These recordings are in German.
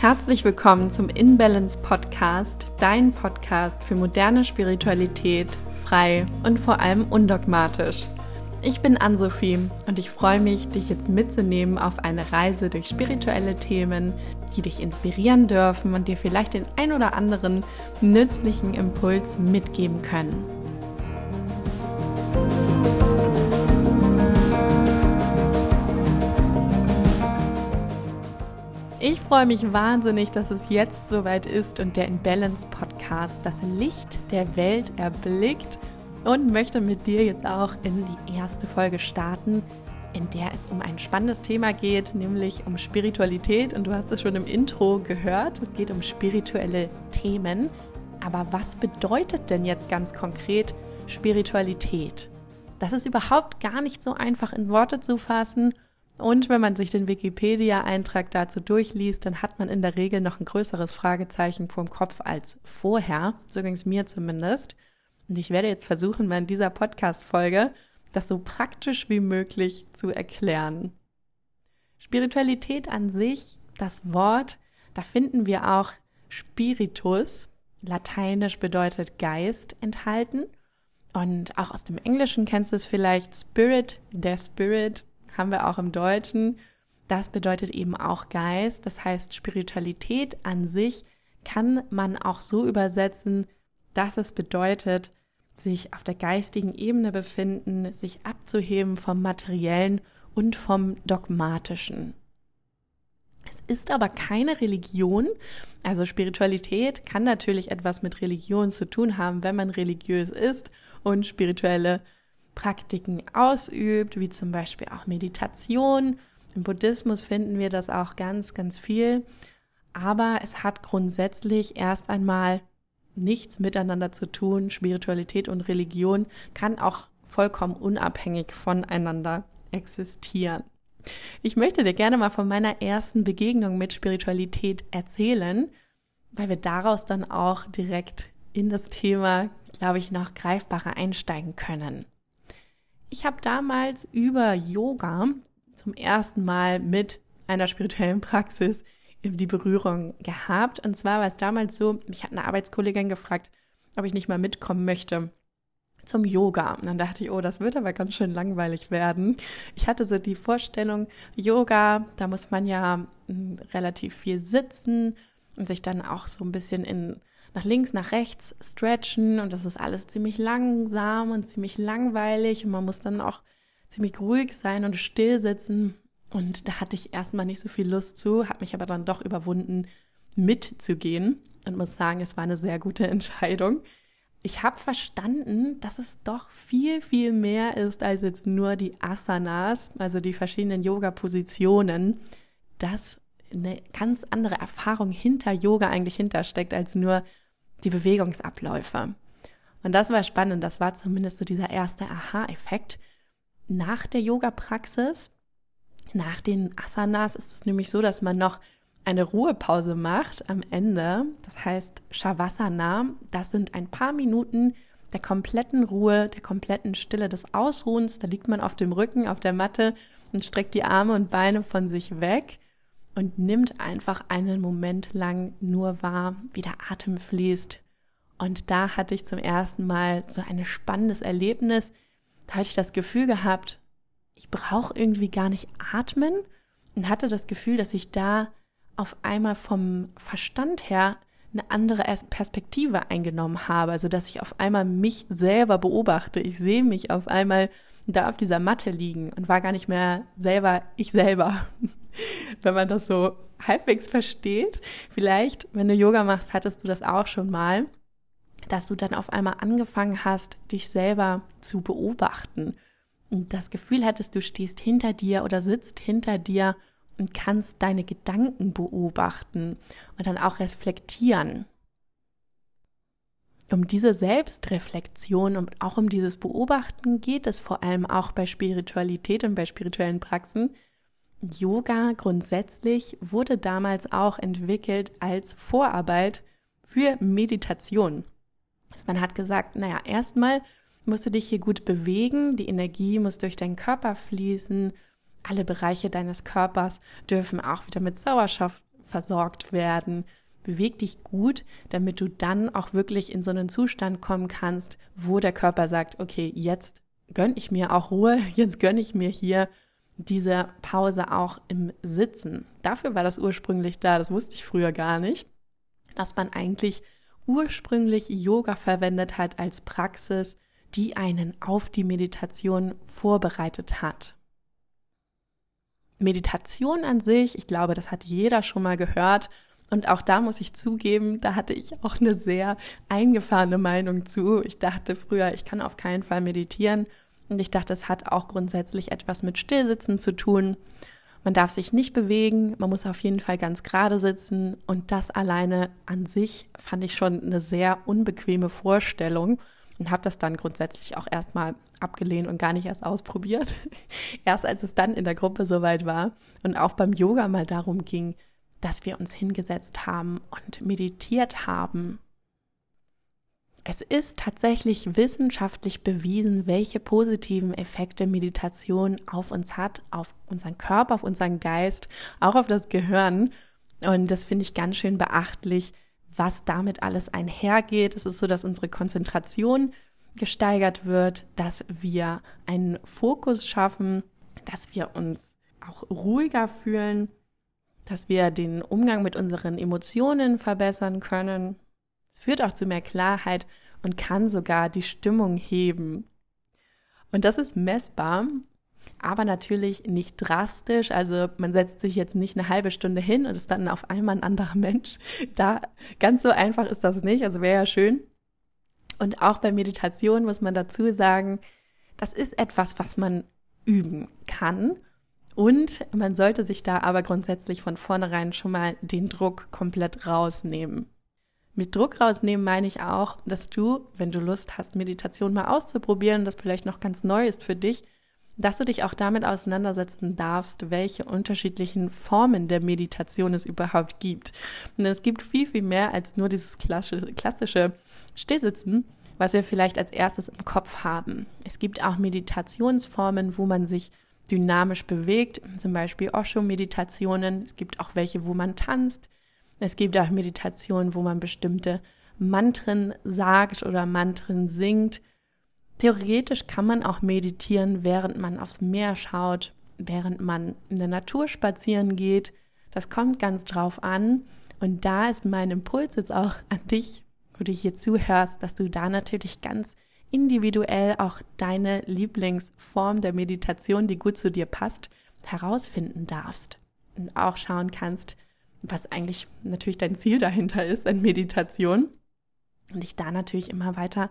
Herzlich willkommen zum InBalance Podcast, dein Podcast für moderne Spiritualität, frei und vor allem undogmatisch. Ich bin Ann-Sophie und ich freue mich, dich jetzt mitzunehmen auf eine Reise durch spirituelle Themen, die dich inspirieren dürfen und dir vielleicht den ein oder anderen nützlichen Impuls mitgeben können. Freue mich wahnsinnig, dass es jetzt soweit ist und der Imbalance Podcast das Licht der Welt erblickt und möchte mit dir jetzt auch in die erste Folge starten, in der es um ein spannendes Thema geht, nämlich um Spiritualität. Und du hast es schon im Intro gehört, es geht um spirituelle Themen. Aber was bedeutet denn jetzt ganz konkret Spiritualität? Das ist überhaupt gar nicht so einfach in Worte zu fassen und wenn man sich den Wikipedia-Eintrag dazu durchliest, dann hat man in der Regel noch ein größeres Fragezeichen vorm Kopf als vorher. So ging es mir zumindest. Und ich werde jetzt versuchen, mal in dieser Podcast-Folge das so praktisch wie möglich zu erklären. Spiritualität an sich, das Wort, da finden wir auch Spiritus, lateinisch bedeutet Geist, enthalten. Und auch aus dem Englischen kennst du es vielleicht Spirit, der Spirit haben wir auch im Deutschen. Das bedeutet eben auch Geist. Das heißt, Spiritualität an sich kann man auch so übersetzen, dass es bedeutet, sich auf der geistigen Ebene befinden, sich abzuheben vom materiellen und vom dogmatischen. Es ist aber keine Religion. Also Spiritualität kann natürlich etwas mit Religion zu tun haben, wenn man religiös ist und spirituelle Praktiken ausübt, wie zum Beispiel auch Meditation. Im Buddhismus finden wir das auch ganz, ganz viel. Aber es hat grundsätzlich erst einmal nichts miteinander zu tun. Spiritualität und Religion kann auch vollkommen unabhängig voneinander existieren. Ich möchte dir gerne mal von meiner ersten Begegnung mit Spiritualität erzählen, weil wir daraus dann auch direkt in das Thema, glaube ich, noch greifbarer einsteigen können. Ich habe damals über Yoga zum ersten Mal mit einer spirituellen Praxis die Berührung gehabt. Und zwar war es damals so, mich hat eine Arbeitskollegin gefragt, ob ich nicht mal mitkommen möchte zum Yoga. Und dann dachte ich, oh, das wird aber ganz schön langweilig werden. Ich hatte so die Vorstellung, Yoga, da muss man ja hm, relativ viel sitzen und sich dann auch so ein bisschen in nach links, nach rechts stretchen und das ist alles ziemlich langsam und ziemlich langweilig und man muss dann auch ziemlich ruhig sein und still sitzen. Und da hatte ich erstmal nicht so viel Lust zu, habe mich aber dann doch überwunden, mitzugehen und muss sagen, es war eine sehr gute Entscheidung. Ich habe verstanden, dass es doch viel, viel mehr ist als jetzt nur die Asanas, also die verschiedenen Yoga-Positionen. Das eine ganz andere Erfahrung hinter Yoga eigentlich hintersteckt, als nur die Bewegungsabläufe. Und das war spannend. Das war zumindest so dieser erste Aha-Effekt. Nach der Yoga-Praxis, nach den Asanas, ist es nämlich so, dass man noch eine Ruhepause macht am Ende. Das heißt Shavasana. Das sind ein paar Minuten der kompletten Ruhe, der kompletten Stille des Ausruhens. Da liegt man auf dem Rücken, auf der Matte und streckt die Arme und Beine von sich weg und nimmt einfach einen Moment lang nur wahr, wie der Atem fließt. Und da hatte ich zum ersten Mal so ein spannendes Erlebnis. Da hatte ich das Gefühl gehabt, ich brauche irgendwie gar nicht atmen und hatte das Gefühl, dass ich da auf einmal vom Verstand her eine andere Perspektive eingenommen habe. Also, dass ich auf einmal mich selber beobachte. Ich sehe mich auf einmal da auf dieser Matte liegen und war gar nicht mehr selber ich selber. wenn man das so halbwegs versteht. Vielleicht, wenn du Yoga machst, hattest du das auch schon mal, dass du dann auf einmal angefangen hast, dich selber zu beobachten und das Gefühl hattest, du stehst hinter dir oder sitzt hinter dir und kannst deine Gedanken beobachten und dann auch reflektieren. Um diese Selbstreflexion und auch um dieses Beobachten geht es vor allem auch bei Spiritualität und bei spirituellen Praxen, Yoga grundsätzlich wurde damals auch entwickelt als Vorarbeit für Meditation. Also man hat gesagt, naja, erstmal musst du dich hier gut bewegen, die Energie muss durch deinen Körper fließen, alle Bereiche deines Körpers dürfen auch wieder mit Sauerstoff versorgt werden. Beweg dich gut, damit du dann auch wirklich in so einen Zustand kommen kannst, wo der Körper sagt, okay, jetzt gönne ich mir auch Ruhe, jetzt gönne ich mir hier diese Pause auch im Sitzen. Dafür war das ursprünglich da, das wusste ich früher gar nicht, dass man eigentlich ursprünglich Yoga verwendet hat als Praxis, die einen auf die Meditation vorbereitet hat. Meditation an sich, ich glaube, das hat jeder schon mal gehört. Und auch da muss ich zugeben, da hatte ich auch eine sehr eingefahrene Meinung zu. Ich dachte früher, ich kann auf keinen Fall meditieren. Und ich dachte, es hat auch grundsätzlich etwas mit Stillsitzen zu tun. Man darf sich nicht bewegen, man muss auf jeden Fall ganz gerade sitzen. Und das alleine an sich fand ich schon eine sehr unbequeme Vorstellung und habe das dann grundsätzlich auch erstmal abgelehnt und gar nicht erst ausprobiert. erst als es dann in der Gruppe soweit war und auch beim Yoga mal darum ging, dass wir uns hingesetzt haben und meditiert haben. Es ist tatsächlich wissenschaftlich bewiesen, welche positiven Effekte Meditation auf uns hat, auf unseren Körper, auf unseren Geist, auch auf das Gehirn. Und das finde ich ganz schön beachtlich, was damit alles einhergeht. Es ist so, dass unsere Konzentration gesteigert wird, dass wir einen Fokus schaffen, dass wir uns auch ruhiger fühlen, dass wir den Umgang mit unseren Emotionen verbessern können. Es führt auch zu mehr Klarheit und kann sogar die Stimmung heben. Und das ist messbar aber natürlich nicht drastisch. Also man setzt sich jetzt nicht eine halbe Stunde hin und ist dann auf einmal ein anderer Mensch. Da ganz so einfach ist das nicht. Also wäre ja schön. Und auch bei Meditation muss man dazu sagen, das ist etwas, was man üben kann. Und man sollte sich da aber grundsätzlich von vornherein schon mal den Druck komplett rausnehmen. Mit Druck rausnehmen meine ich auch, dass du, wenn du Lust hast, Meditation mal auszuprobieren, das vielleicht noch ganz neu ist für dich, dass du dich auch damit auseinandersetzen darfst, welche unterschiedlichen Formen der Meditation es überhaupt gibt. Und es gibt viel, viel mehr als nur dieses klassische, Stillsitzen, was wir vielleicht als erstes im Kopf haben. Es gibt auch Meditationsformen, wo man sich dynamisch bewegt, zum Beispiel Osho-Meditationen. Es gibt auch welche, wo man tanzt. Es gibt auch Meditationen, wo man bestimmte Mantren sagt oder Mantren singt. Theoretisch kann man auch meditieren, während man aufs Meer schaut, während man in der Natur spazieren geht. Das kommt ganz drauf an. Und da ist mein Impuls jetzt auch an dich, wo du hier zuhörst, dass du da natürlich ganz individuell auch deine Lieblingsform der Meditation, die gut zu dir passt, herausfinden darfst. Und auch schauen kannst, was eigentlich natürlich dein Ziel dahinter ist an Meditation. Und dich da natürlich immer weiter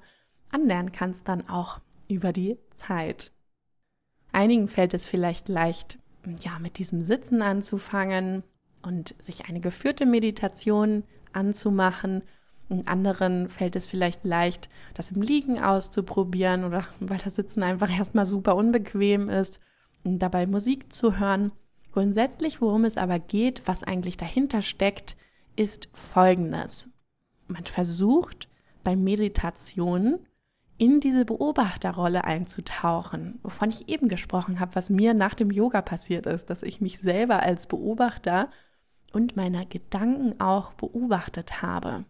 anlernen kannst, dann auch über die Zeit. Einigen fällt es vielleicht leicht, ja, mit diesem Sitzen anzufangen und sich eine geführte Meditation anzumachen. Und anderen fällt es vielleicht leicht, das im Liegen auszuprobieren oder weil das Sitzen einfach erstmal super unbequem ist dabei Musik zu hören. Grundsätzlich, worum es aber geht, was eigentlich dahinter steckt, ist Folgendes. Man versucht bei Meditation in diese Beobachterrolle einzutauchen, wovon ich eben gesprochen habe, was mir nach dem Yoga passiert ist, dass ich mich selber als Beobachter und meiner Gedanken auch beobachtet habe.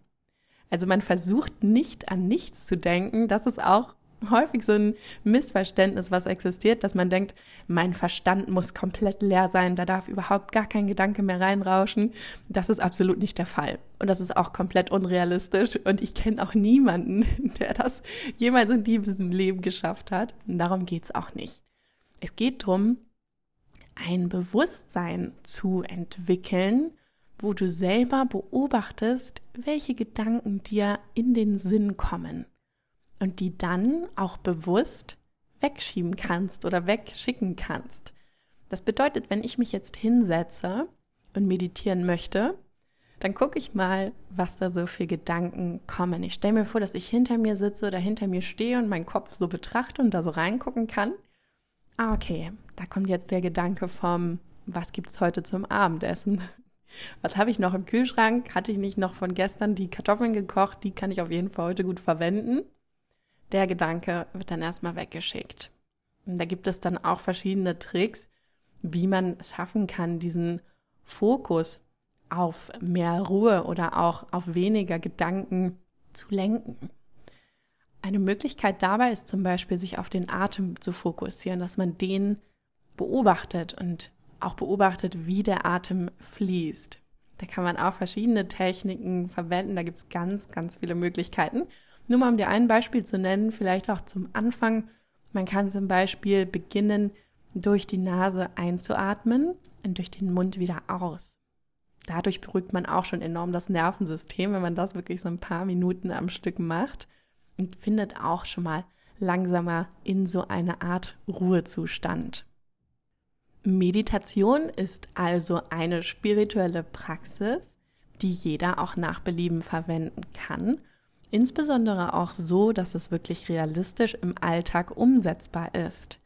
Also man versucht nicht an nichts zu denken, das ist auch häufig so ein Missverständnis, was existiert, dass man denkt, mein Verstand muss komplett leer sein, da darf überhaupt gar kein Gedanke mehr reinrauschen. Das ist absolut nicht der Fall. Und das ist auch komplett unrealistisch. Und ich kenne auch niemanden, der das jemals in diesem Leben geschafft hat. Und darum geht's auch nicht. Es geht darum, ein Bewusstsein zu entwickeln, wo du selber beobachtest, welche Gedanken dir in den Sinn kommen und die dann auch bewusst wegschieben kannst oder wegschicken kannst. Das bedeutet, wenn ich mich jetzt hinsetze und meditieren möchte, dann gucke ich mal, was da so für Gedanken kommen. Ich stelle mir vor, dass ich hinter mir sitze oder hinter mir stehe und meinen Kopf so betrachte und da so reingucken kann. Ah, okay, da kommt jetzt der Gedanke vom, was gibt's heute zum Abendessen? Was habe ich noch im Kühlschrank? Hatte ich nicht noch von gestern die Kartoffeln gekocht? Die kann ich auf jeden Fall heute gut verwenden der Gedanke wird dann erstmal weggeschickt. Und da gibt es dann auch verschiedene Tricks, wie man es schaffen kann, diesen Fokus auf mehr Ruhe oder auch auf weniger Gedanken zu lenken. Eine Möglichkeit dabei ist zum Beispiel, sich auf den Atem zu fokussieren, dass man den beobachtet und auch beobachtet, wie der Atem fließt. Da kann man auch verschiedene Techniken verwenden. Da gibt es ganz, ganz viele Möglichkeiten. Nur mal um dir ein Beispiel zu nennen, vielleicht auch zum Anfang. Man kann zum Beispiel beginnen, durch die Nase einzuatmen und durch den Mund wieder aus. Dadurch beruhigt man auch schon enorm das Nervensystem, wenn man das wirklich so ein paar Minuten am Stück macht und findet auch schon mal langsamer in so eine Art Ruhezustand. Meditation ist also eine spirituelle Praxis, die jeder auch nach Belieben verwenden kann. Insbesondere auch so, dass es wirklich realistisch im Alltag umsetzbar ist.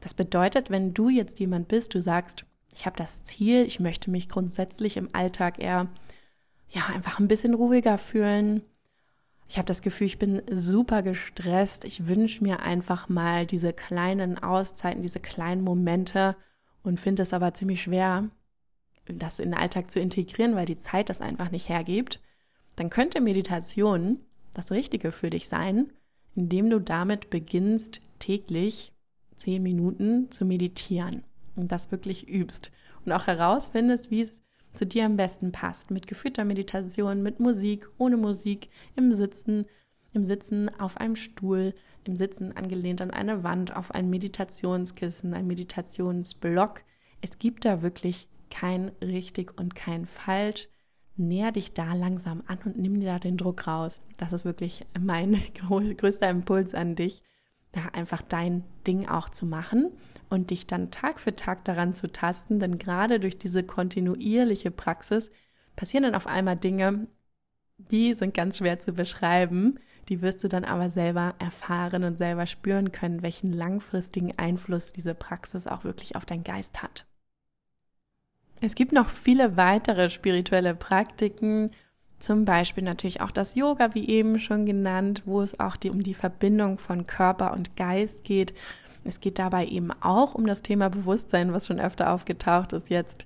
Das bedeutet, wenn du jetzt jemand bist, du sagst, ich habe das Ziel, ich möchte mich grundsätzlich im Alltag eher ja einfach ein bisschen ruhiger fühlen. Ich habe das Gefühl, ich bin super gestresst. Ich wünsche mir einfach mal diese kleinen Auszeiten, diese kleinen Momente und finde es aber ziemlich schwer, das in den Alltag zu integrieren, weil die Zeit das einfach nicht hergibt. Dann könnte Meditation das Richtige für dich sein, indem du damit beginnst, täglich zehn Minuten zu meditieren und das wirklich übst und auch herausfindest, wie es zu dir am besten passt. Mit geführter Meditation, mit Musik, ohne Musik, im Sitzen, im Sitzen auf einem Stuhl, im Sitzen angelehnt an eine Wand, auf ein Meditationskissen, ein Meditationsblock. Es gibt da wirklich kein richtig und kein falsch. Näher dich da langsam an und nimm dir da den Druck raus. Das ist wirklich mein größter Impuls an dich, da einfach dein Ding auch zu machen und dich dann Tag für Tag daran zu tasten, denn gerade durch diese kontinuierliche Praxis passieren dann auf einmal Dinge, die sind ganz schwer zu beschreiben, die wirst du dann aber selber erfahren und selber spüren können, welchen langfristigen Einfluss diese Praxis auch wirklich auf deinen Geist hat. Es gibt noch viele weitere spirituelle Praktiken, zum Beispiel natürlich auch das Yoga, wie eben schon genannt, wo es auch die, um die Verbindung von Körper und Geist geht es geht dabei eben auch um das Thema Bewusstsein, was schon öfter aufgetaucht ist jetzt,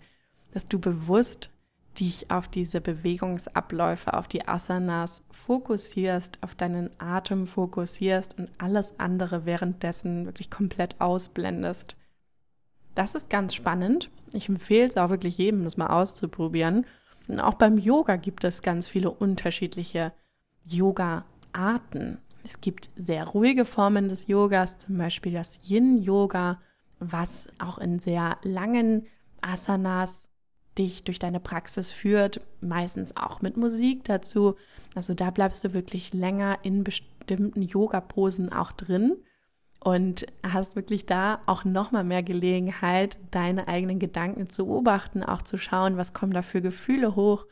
dass du bewusst dich auf diese Bewegungsabläufe, auf die Asanas fokussierst, auf deinen Atem fokussierst und alles andere währenddessen wirklich komplett ausblendest. Das ist ganz spannend. Ich empfehle es auch wirklich jedem, das mal auszuprobieren. Und auch beim Yoga gibt es ganz viele unterschiedliche Yoga-Arten. Es gibt sehr ruhige Formen des Yogas, zum Beispiel das Yin-Yoga, was auch in sehr langen Asanas dich durch deine Praxis führt, meistens auch mit Musik dazu. Also da bleibst du wirklich länger in bestimmten Yoga-Posen auch drin und hast wirklich da auch nochmal mehr Gelegenheit, deine eigenen Gedanken zu beobachten, auch zu schauen, was kommen da für Gefühle hoch.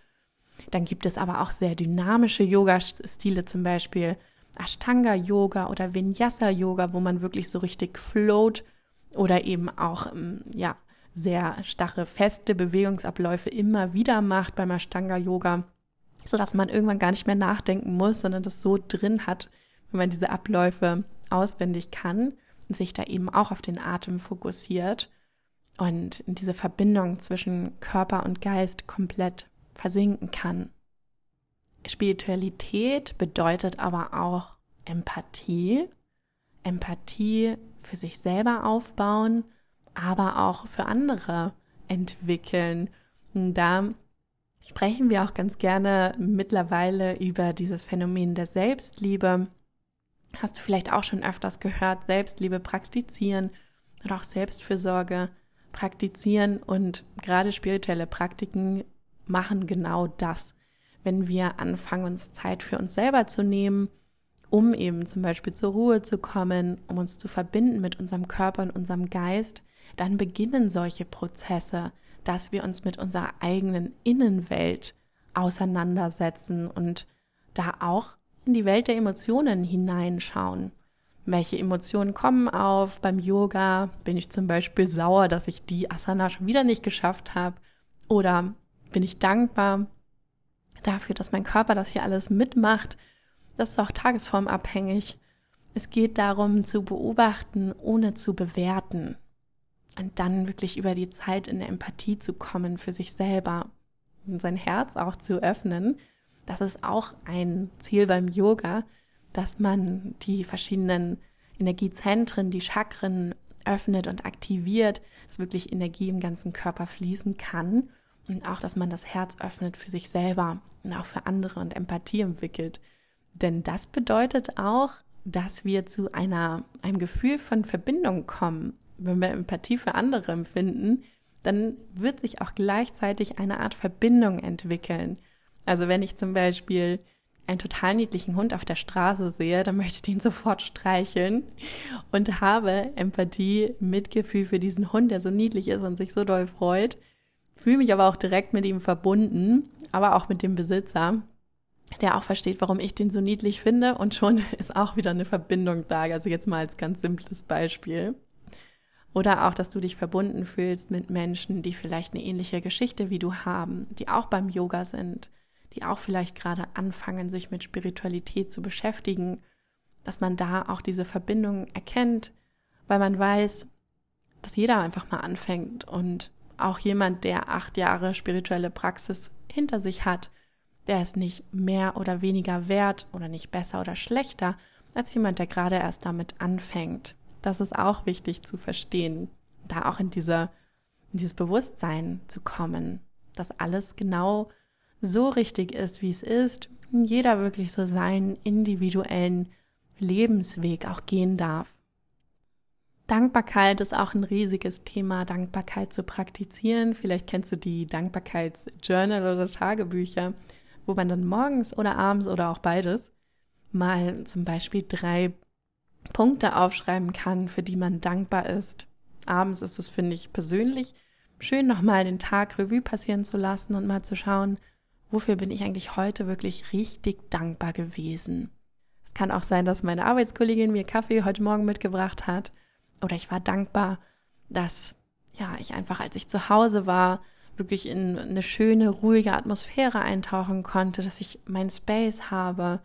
Dann gibt es aber auch sehr dynamische Yoga-Stile, zum Beispiel Ashtanga-Yoga oder Vinyasa-Yoga, wo man wirklich so richtig float oder eben auch, ähm, ja, sehr starre, feste Bewegungsabläufe immer wieder macht beim Ashtanga-Yoga, sodass man irgendwann gar nicht mehr nachdenken muss, sondern das so drin hat, wenn man diese Abläufe auswendig kann sich da eben auch auf den Atem fokussiert und in diese Verbindung zwischen Körper und Geist komplett versinken kann. Spiritualität bedeutet aber auch Empathie. Empathie für sich selber aufbauen, aber auch für andere entwickeln. Und da sprechen wir auch ganz gerne mittlerweile über dieses Phänomen der Selbstliebe. Hast du vielleicht auch schon öfters gehört, Selbstliebe praktizieren oder auch Selbstfürsorge praktizieren und gerade spirituelle Praktiken machen genau das. Wenn wir anfangen, uns Zeit für uns selber zu nehmen, um eben zum Beispiel zur Ruhe zu kommen, um uns zu verbinden mit unserem Körper und unserem Geist, dann beginnen solche Prozesse, dass wir uns mit unserer eigenen Innenwelt auseinandersetzen und da auch in die Welt der Emotionen hineinschauen. Welche Emotionen kommen auf? Beim Yoga bin ich zum Beispiel sauer, dass ich die Asana schon wieder nicht geschafft habe. Oder bin ich dankbar, dafür, dass mein Körper das hier alles mitmacht. Das ist auch tagesformabhängig. Es geht darum zu beobachten, ohne zu bewerten. Und dann wirklich über die Zeit in der Empathie zu kommen für sich selber. sein Herz auch zu öffnen. Das ist auch ein Ziel beim Yoga, dass man die verschiedenen Energiezentren, die Chakren öffnet und aktiviert, dass wirklich Energie im ganzen Körper fließen kann und auch, dass man das Herz öffnet für sich selber und auch für andere und Empathie entwickelt. Denn das bedeutet auch, dass wir zu einer, einem Gefühl von Verbindung kommen. Wenn wir Empathie für andere empfinden, dann wird sich auch gleichzeitig eine Art Verbindung entwickeln. Also wenn ich zum Beispiel einen total niedlichen Hund auf der Straße sehe, dann möchte ich den sofort streicheln und habe Empathie, Mitgefühl für diesen Hund, der so niedlich ist und sich so doll freut, fühle mich aber auch direkt mit ihm verbunden, aber auch mit dem Besitzer, der auch versteht, warum ich den so niedlich finde und schon ist auch wieder eine Verbindung da. Also jetzt mal als ganz simples Beispiel. Oder auch, dass du dich verbunden fühlst mit Menschen, die vielleicht eine ähnliche Geschichte wie du haben, die auch beim Yoga sind, die auch vielleicht gerade anfangen, sich mit Spiritualität zu beschäftigen, dass man da auch diese Verbindung erkennt, weil man weiß, dass jeder einfach mal anfängt und auch jemand, der acht Jahre spirituelle Praxis hinter sich hat, der ist nicht mehr oder weniger wert oder nicht besser oder schlechter als jemand, der gerade erst damit anfängt. Das ist auch wichtig zu verstehen, da auch in, dieser, in dieses Bewusstsein zu kommen, dass alles genau so richtig ist, wie es ist, jeder wirklich so seinen individuellen Lebensweg auch gehen darf. Dankbarkeit ist auch ein riesiges Thema, Dankbarkeit zu praktizieren. Vielleicht kennst du die Dankbarkeitsjournal oder Tagebücher, wo man dann morgens oder abends oder auch beides mal zum Beispiel drei Punkte aufschreiben kann, für die man dankbar ist. Abends ist es, finde ich, persönlich schön, nochmal den Tag Revue passieren zu lassen und mal zu schauen, wofür bin ich eigentlich heute wirklich richtig dankbar gewesen. Es kann auch sein, dass meine Arbeitskollegin mir Kaffee heute Morgen mitgebracht hat oder ich war dankbar, dass ja, ich einfach, als ich zu Hause war, wirklich in eine schöne, ruhige Atmosphäre eintauchen konnte, dass ich mein Space habe,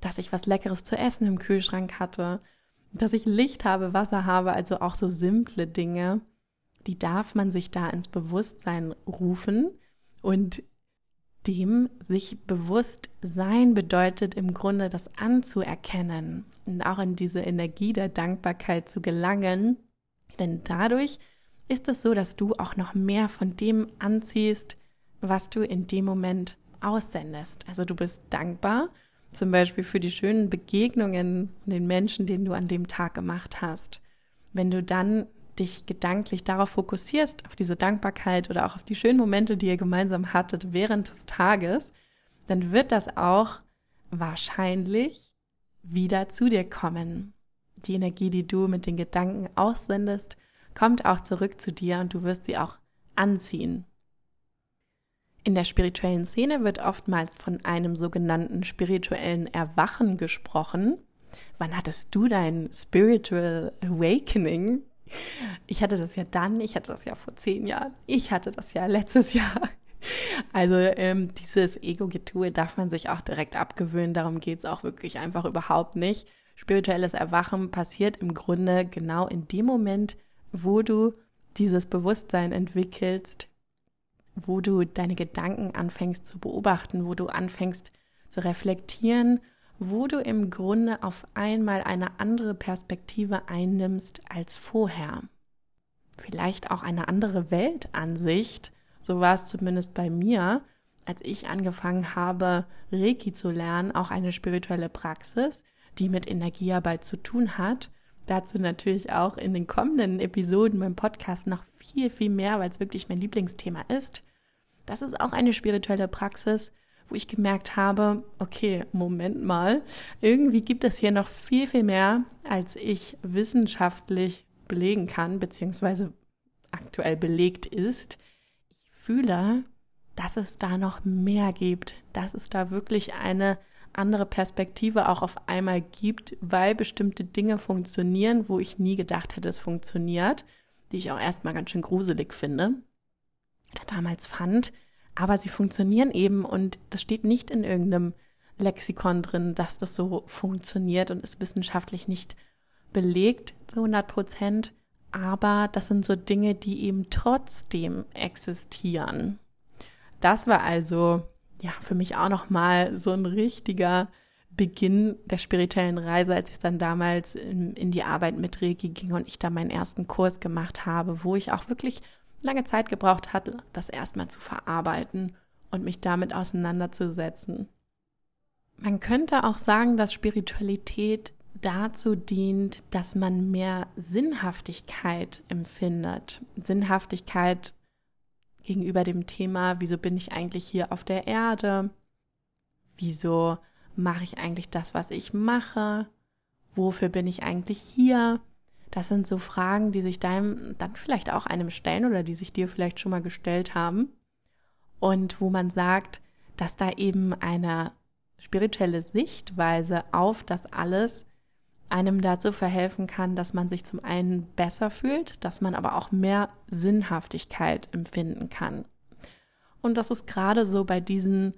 dass ich was Leckeres zu essen im Kühlschrank hatte, dass ich Licht habe, Wasser habe, also auch so simple Dinge, die darf man sich da ins Bewusstsein rufen und dem sich bewusst sein bedeutet im Grunde das anzuerkennen und auch in diese Energie der Dankbarkeit zu gelangen. Denn dadurch ist es so, dass du auch noch mehr von dem anziehst, was du in dem Moment aussendest. Also du bist dankbar, zum Beispiel für die schönen Begegnungen den Menschen, denen du an dem Tag gemacht hast. Wenn du dann dich gedanklich darauf fokussierst, auf diese Dankbarkeit oder auch auf die schönen Momente, die ihr gemeinsam hattet während des Tages, dann wird das auch wahrscheinlich wieder zu dir kommen. Die Energie, die du mit den Gedanken aussendest, kommt auch zurück zu dir und du wirst sie auch anziehen. In der spirituellen Szene wird oftmals von einem sogenannten spirituellen Erwachen gesprochen. Wann hattest du dein Spiritual Awakening? Ich hatte das ja dann, ich hatte das ja vor zehn Jahren, ich hatte das ja letztes Jahr. Also ähm, dieses Ego-Getue darf man sich auch direkt abgewöhnen, darum geht es auch wirklich einfach überhaupt nicht. Spirituelles Erwachen passiert im Grunde genau in dem Moment, wo du dieses Bewusstsein entwickelst, wo du deine Gedanken anfängst zu beobachten, wo du anfängst zu reflektieren wo du im Grunde auf einmal eine andere Perspektive einnimmst als vorher. Vielleicht auch eine andere Weltansicht, so war es zumindest bei mir, als ich angefangen habe, Reiki zu lernen, auch eine spirituelle Praxis, die mit Energiearbeit zu tun hat. Dazu natürlich auch in den kommenden Episoden beim Podcast noch viel, viel mehr, weil es wirklich mein Lieblingsthema ist. Das ist auch eine spirituelle Praxis, wo ich gemerkt habe, okay, Moment mal, irgendwie gibt es hier noch viel, viel mehr, als ich wissenschaftlich belegen kann, beziehungsweise aktuell belegt ist. Ich fühle, dass es da noch mehr gibt, dass es da wirklich eine andere Perspektive auch auf einmal gibt, weil bestimmte Dinge funktionieren, wo ich nie gedacht hätte, es funktioniert, die ich auch erstmal ganz schön gruselig finde. Oder damals fand, aber sie funktionieren eben und das steht nicht in irgendeinem Lexikon drin, dass das so funktioniert und ist wissenschaftlich nicht belegt zu 100 Prozent. Aber das sind so Dinge, die eben trotzdem existieren. Das war also ja für mich auch noch mal so ein richtiger Beginn der spirituellen Reise, als ich dann damals in, in, die Arbeit mit Reiki ging und ich da meinen ersten Kurs gemacht habe, wo ich auch wirklich lange Zeit gebraucht hatte, das erstmal zu verarbeiten und mich damit auseinanderzusetzen. Man könnte auch sagen, dass Spiritualität dazu dient, dass man mehr Sinnhaftigkeit empfindet. Sinnhaftigkeit gegenüber dem Thema, wieso bin ich eigentlich hier auf der Erde? Wieso mache ich eigentlich das, was ich mache? Wofür bin ich eigentlich hier? Das sind so Fragen, die sich deinem dann vielleicht auch einem stellen oder die sich dir vielleicht schon mal gestellt haben. Und wo man sagt, dass da eben eine spirituelle Sichtweise auf das alles einem dazu verhelfen kann, dass man sich zum einen besser fühlt, dass man aber auch mehr Sinnhaftigkeit empfinden kann. Und das ist gerade so bei diesen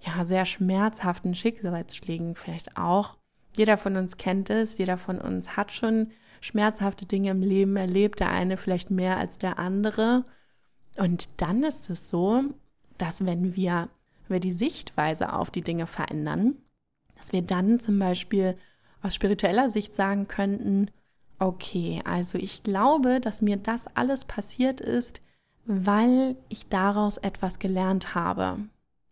ja sehr schmerzhaften Schicksalsschlägen vielleicht auch. Jeder von uns kennt es, jeder von uns hat schon schmerzhafte Dinge im Leben erlebt, der eine vielleicht mehr als der andere. Und dann ist es so, dass wenn wir, wenn wir die Sichtweise auf die Dinge verändern, dass wir dann zum Beispiel aus spiritueller Sicht sagen könnten, okay, also ich glaube, dass mir das alles passiert ist, weil ich daraus etwas gelernt habe.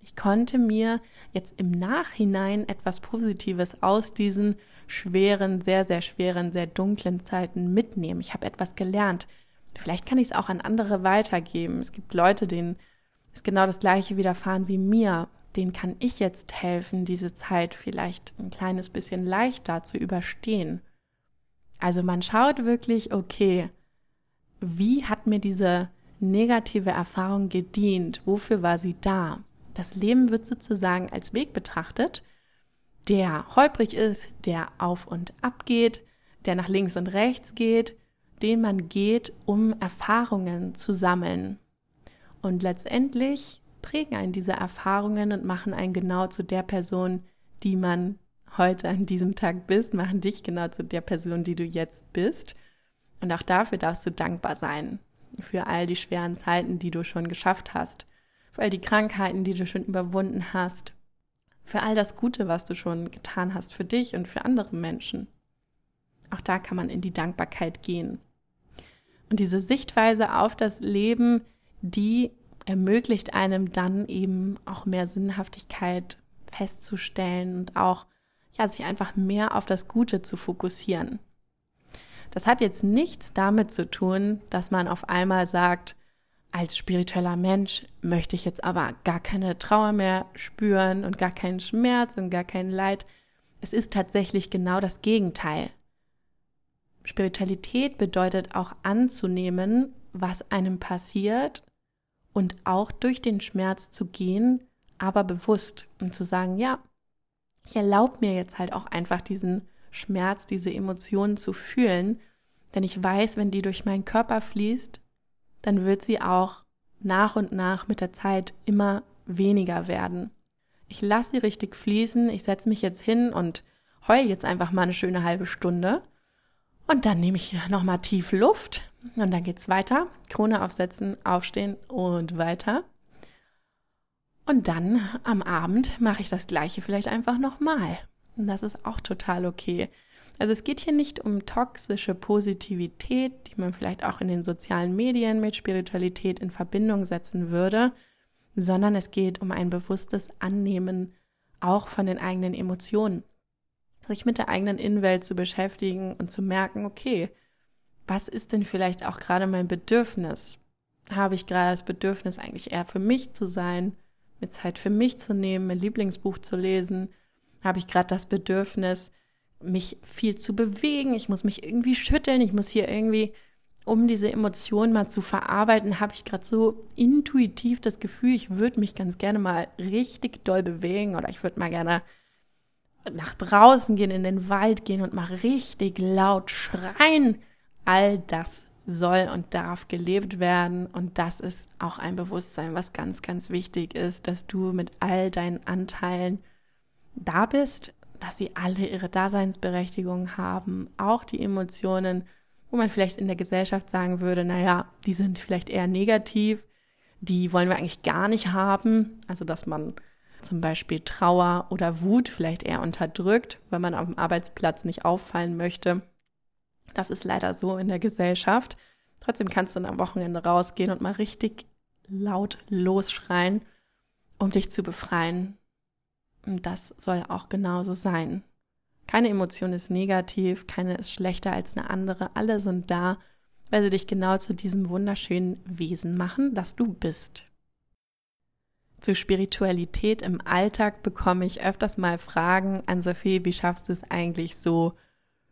Ich konnte mir jetzt im Nachhinein etwas Positives aus diesen schweren, sehr, sehr schweren, sehr dunklen Zeiten mitnehmen. Ich habe etwas gelernt. Vielleicht kann ich es auch an andere weitergeben. Es gibt Leute, denen ist genau das gleiche widerfahren wie mir denen kann ich jetzt helfen, diese Zeit vielleicht ein kleines bisschen leichter zu überstehen. Also man schaut wirklich, okay, wie hat mir diese negative Erfahrung gedient? Wofür war sie da? Das Leben wird sozusagen als Weg betrachtet, der holprig ist, der auf und ab geht, der nach links und rechts geht, den man geht, um Erfahrungen zu sammeln. Und letztendlich prägen einen diese Erfahrungen und machen einen genau zu der Person, die man heute an diesem Tag bist, machen dich genau zu der Person, die du jetzt bist. Und auch dafür darfst du dankbar sein. Für all die schweren Zeiten, die du schon geschafft hast. Für all die Krankheiten, die du schon überwunden hast. Für all das Gute, was du schon getan hast für dich und für andere Menschen. Auch da kann man in die Dankbarkeit gehen. Und diese Sichtweise auf das Leben, die ermöglicht einem dann eben auch mehr Sinnhaftigkeit festzustellen und auch ja, sich einfach mehr auf das Gute zu fokussieren. Das hat jetzt nichts damit zu tun, dass man auf einmal sagt, als spiritueller Mensch möchte ich jetzt aber gar keine Trauer mehr spüren und gar keinen Schmerz und gar kein Leid. Es ist tatsächlich genau das Gegenteil. Spiritualität bedeutet auch anzunehmen, was einem passiert und auch durch den Schmerz zu gehen, aber bewusst und zu sagen, ja, ich erlaube mir jetzt halt auch einfach diesen Schmerz, diese Emotionen zu fühlen, denn ich weiß, wenn die durch meinen Körper fließt, dann wird sie auch nach und nach mit der Zeit immer weniger werden. Ich lasse sie richtig fließen, ich setze mich jetzt hin und heul jetzt einfach mal eine schöne halbe Stunde und dann nehme ich nochmal tief Luft und dann geht's weiter. Krone aufsetzen, aufstehen und weiter. Und dann am Abend mache ich das gleiche vielleicht einfach nochmal. Und das ist auch total okay. Also es geht hier nicht um toxische Positivität, die man vielleicht auch in den sozialen Medien mit Spiritualität in Verbindung setzen würde, sondern es geht um ein bewusstes Annehmen auch von den eigenen Emotionen sich mit der eigenen Innenwelt zu beschäftigen und zu merken, okay, was ist denn vielleicht auch gerade mein Bedürfnis? Habe ich gerade das Bedürfnis, eigentlich eher für mich zu sein, mir Zeit für mich zu nehmen, mein Lieblingsbuch zu lesen? Habe ich gerade das Bedürfnis, mich viel zu bewegen? Ich muss mich irgendwie schütteln, ich muss hier irgendwie, um diese Emotionen mal zu verarbeiten, habe ich gerade so intuitiv das Gefühl, ich würde mich ganz gerne mal richtig doll bewegen oder ich würde mal gerne nach draußen gehen, in den Wald gehen und mal richtig laut schreien. All das soll und darf gelebt werden. Und das ist auch ein Bewusstsein, was ganz, ganz wichtig ist, dass du mit all deinen Anteilen da bist, dass sie alle ihre Daseinsberechtigung haben, auch die Emotionen, wo man vielleicht in der Gesellschaft sagen würde, naja, die sind vielleicht eher negativ, die wollen wir eigentlich gar nicht haben. Also, dass man zum Beispiel Trauer oder Wut vielleicht eher unterdrückt, weil man auf dem Arbeitsplatz nicht auffallen möchte. Das ist leider so in der Gesellschaft. Trotzdem kannst du am Wochenende rausgehen und mal richtig laut losschreien, um dich zu befreien. Und das soll auch genauso sein. Keine Emotion ist negativ, keine ist schlechter als eine andere. Alle sind da, weil sie dich genau zu diesem wunderschönen Wesen machen, das du bist. Zu Spiritualität im Alltag bekomme ich öfters mal Fragen an Sophie, wie schaffst du es eigentlich so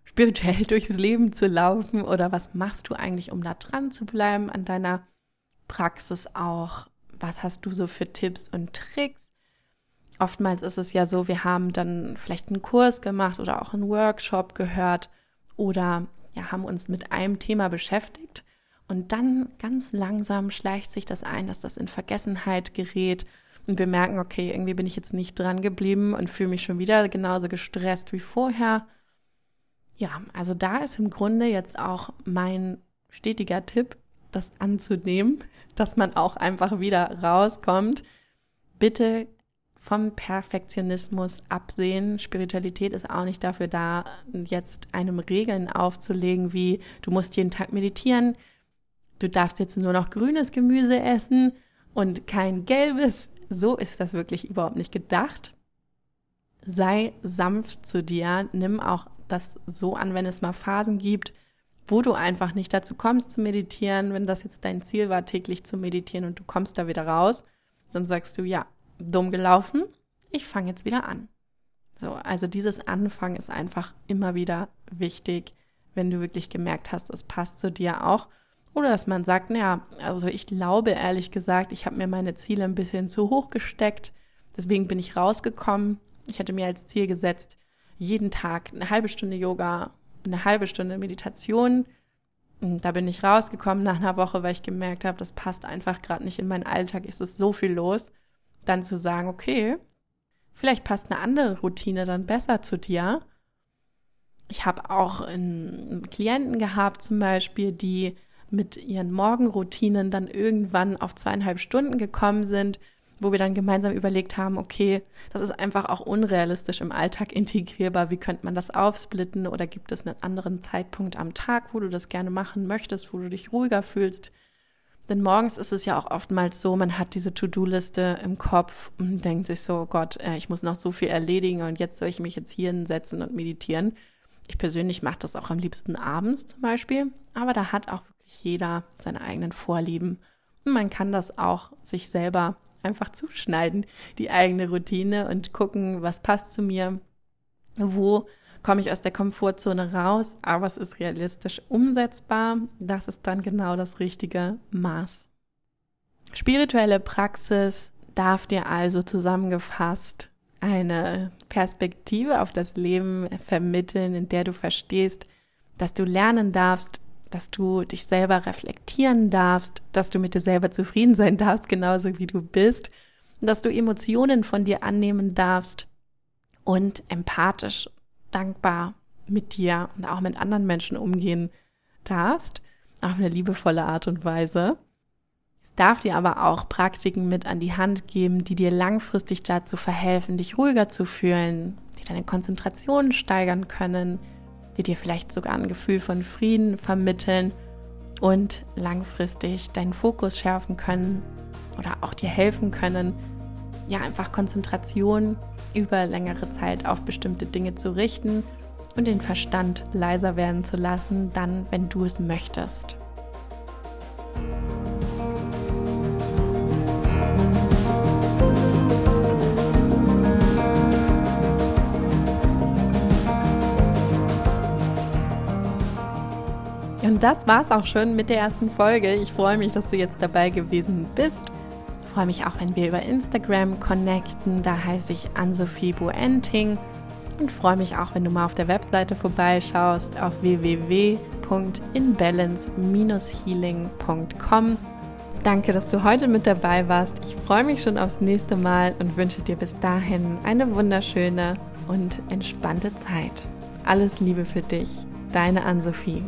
spirituell durchs Leben zu laufen oder was machst du eigentlich, um da dran zu bleiben an deiner Praxis auch? Was hast du so für Tipps und Tricks? Oftmals ist es ja so, wir haben dann vielleicht einen Kurs gemacht oder auch einen Workshop gehört oder ja, haben uns mit einem Thema beschäftigt und dann ganz langsam schleicht sich das ein, dass das in Vergessenheit gerät und wir merken, okay, irgendwie bin ich jetzt nicht dran geblieben und fühle mich schon wieder genauso gestresst wie vorher. Ja, also da ist im Grunde jetzt auch mein stetiger Tipp, das anzunehmen, dass man auch einfach wieder rauskommt. Bitte vom Perfektionismus absehen. Spiritualität ist auch nicht dafür da, jetzt einem Regeln aufzulegen, wie du musst jeden Tag meditieren, du darfst jetzt nur noch grünes Gemüse essen und kein gelbes. So ist das wirklich überhaupt nicht gedacht. Sei sanft zu dir, nimm auch das so an, wenn es mal Phasen gibt, wo du einfach nicht dazu kommst zu meditieren, wenn das jetzt dein Ziel war, täglich zu meditieren und du kommst da wieder raus, dann sagst du, ja, dumm gelaufen, ich fange jetzt wieder an. So, also dieses Anfangen ist einfach immer wieder wichtig, wenn du wirklich gemerkt hast, es passt zu dir auch oder dass man sagt, naja, also ich glaube ehrlich gesagt, ich habe mir meine Ziele ein bisschen zu hoch gesteckt. Deswegen bin ich rausgekommen. Ich hatte mir als Ziel gesetzt, jeden Tag eine halbe Stunde Yoga, eine halbe Stunde Meditation. Und da bin ich rausgekommen nach einer Woche, weil ich gemerkt habe, das passt einfach gerade nicht in meinen Alltag. Es ist so viel los. Dann zu sagen, okay, vielleicht passt eine andere Routine dann besser zu dir. Ich habe auch Klienten gehabt, zum Beispiel, die mit ihren Morgenroutinen dann irgendwann auf zweieinhalb Stunden gekommen sind, wo wir dann gemeinsam überlegt haben, okay, das ist einfach auch unrealistisch im Alltag integrierbar. Wie könnte man das aufsplitten oder gibt es einen anderen Zeitpunkt am Tag, wo du das gerne machen möchtest, wo du dich ruhiger fühlst? Denn morgens ist es ja auch oftmals so, man hat diese To-Do-Liste im Kopf und denkt sich so, oh Gott, äh, ich muss noch so viel erledigen und jetzt soll ich mich jetzt hier hinsetzen und meditieren. Ich persönlich mache das auch am liebsten abends zum Beispiel, aber da hat auch jeder seine eigenen Vorlieben. Und man kann das auch sich selber einfach zuschneiden, die eigene Routine und gucken, was passt zu mir, wo komme ich aus der Komfortzone raus, aber es ist realistisch umsetzbar. Das ist dann genau das richtige Maß. Spirituelle Praxis darf dir also zusammengefasst eine Perspektive auf das Leben vermitteln, in der du verstehst, dass du lernen darfst, dass du dich selber reflektieren darfst, dass du mit dir selber zufrieden sein darfst, genauso wie du bist, dass du Emotionen von dir annehmen darfst und empathisch, dankbar mit dir und auch mit anderen Menschen umgehen darfst, auf eine liebevolle Art und Weise. Es darf dir aber auch Praktiken mit an die Hand geben, die dir langfristig dazu verhelfen, dich ruhiger zu fühlen, die deine Konzentration steigern können, die dir vielleicht sogar ein Gefühl von Frieden vermitteln und langfristig deinen Fokus schärfen können oder auch dir helfen können, ja einfach Konzentration über längere Zeit auf bestimmte Dinge zu richten und den Verstand leiser werden zu lassen, dann, wenn du es möchtest. Und das war's auch schon mit der ersten Folge. Ich freue mich, dass du jetzt dabei gewesen bist. Freue mich auch, wenn wir über Instagram connecten. Da heiße ich Ann-Sophie Boenting. Und freue mich auch, wenn du mal auf der Webseite vorbeischaust auf www.inbalance-healing.com. Danke, dass du heute mit dabei warst. Ich freue mich schon aufs nächste Mal und wünsche dir bis dahin eine wunderschöne und entspannte Zeit. Alles Liebe für dich, deine Ann-Sophie.